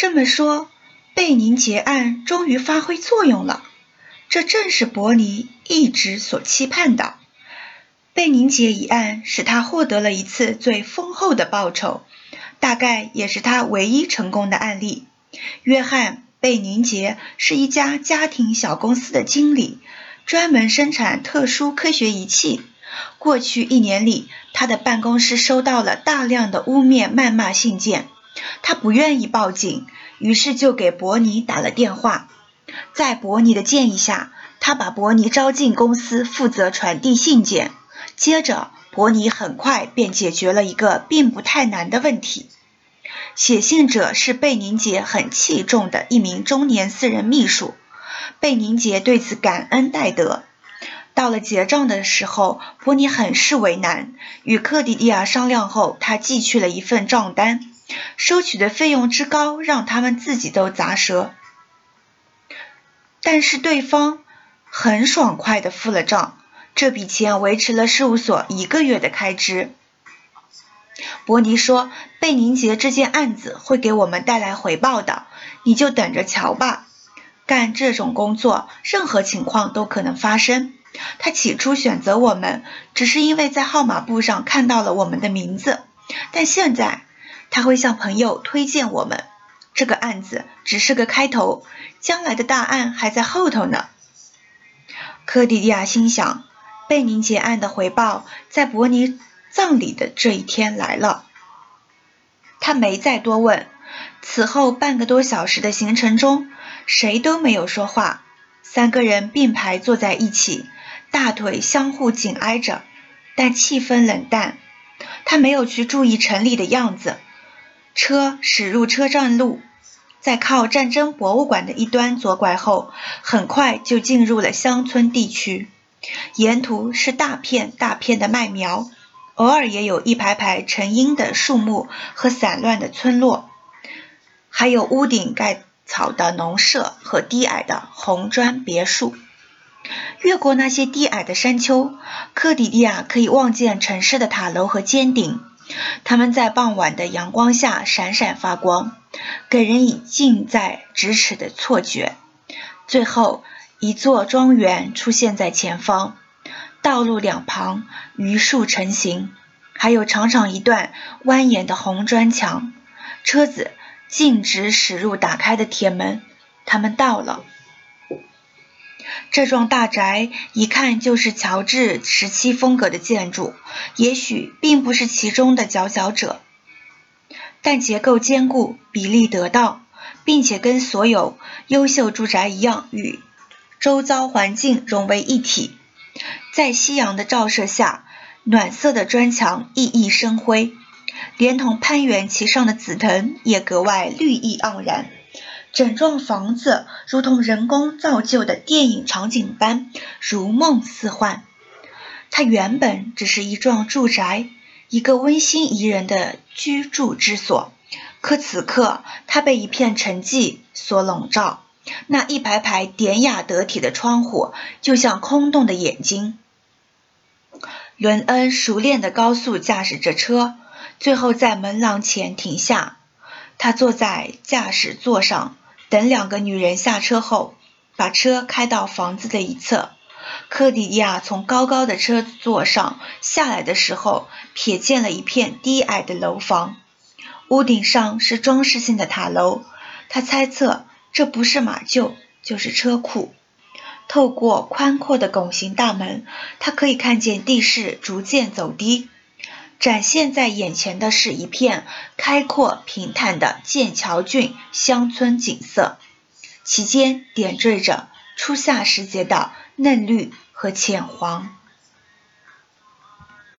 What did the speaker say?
这么说，贝宁结案终于发挥作用了。这正是伯尼一直所期盼的。贝宁杰一案使他获得了一次最丰厚的报酬，大概也是他唯一成功的案例。约翰·贝宁杰是一家家庭小公司的经理，专门生产特殊科学仪器。过去一年里，他的办公室收到了大量的污蔑、谩骂信件。他不愿意报警，于是就给伯尼打了电话。在伯尼的建议下，他把伯尼招进公司，负责传递信件。接着，伯尼很快便解决了一个并不太难的问题。写信者是贝宁杰很器重的一名中年私人秘书。贝宁杰对此感恩戴德。到了结账的时候，伯尼很是为难。与克迪蒂亚商量后，他寄去了一份账单。收取的费用之高，让他们自己都咂舌。但是对方很爽快的付了账，这笔钱维持了事务所一个月的开支。伯尼说：“贝宁杰这件案子会给我们带来回报的，你就等着瞧吧。干这种工作，任何情况都可能发生。他起初选择我们，只是因为在号码簿上看到了我们的名字，但现在……”他会向朋友推荐我们。这个案子只是个开头，将来的大案还在后头呢。科迪亚心想，贝宁杰案的回报在伯尼葬礼的这一天来了。他没再多问。此后半个多小时的行程中，谁都没有说话。三个人并排坐在一起，大腿相互紧挨着，但气氛冷淡。他没有去注意城里的样子。车驶入车站路，在靠战争博物馆的一端左拐后，很快就进入了乡村地区。沿途是大片大片的麦苗，偶尔也有一排排成荫的树木和散乱的村落，还有屋顶盖草的农舍和低矮的红砖别墅。越过那些低矮的山丘，科迪利亚可以望见城市的塔楼和尖顶。它们在傍晚的阳光下闪闪发光，给人以近在咫尺的错觉。最后，一座庄园出现在前方，道路两旁榆树成行，还有长长一段蜿蜒的红砖墙。车子径直驶入打开的铁门，他们到了。这幢大宅一看就是乔治时期风格的建筑，也许并不是其中的佼佼者，但结构坚固，比例得当，并且跟所有优秀住宅一样，与周遭环境融为一体。在夕阳的照射下，暖色的砖墙熠熠生辉，连同攀援其上的紫藤也格外绿意盎然。整幢房子如同人工造就的电影场景般如梦似幻。它原本只是一幢住宅，一个温馨宜人的居住之所。可此刻，它被一片沉寂所笼罩。那一排排典雅得体的窗户，就像空洞的眼睛。伦恩熟练地高速驾驶着车，最后在门廊前停下。他坐在驾驶座上。等两个女人下车后，把车开到房子的一侧。科迪亚从高高的车座上下来的时候，瞥见了一片低矮的楼房，屋顶上是装饰性的塔楼。他猜测这不是马厩，就是车库。透过宽阔的拱形大门，他可以看见地势逐渐走低。展现在眼前的是一片开阔平坦的剑桥郡乡村景色，其间点缀着初夏时节的嫩绿和浅黄。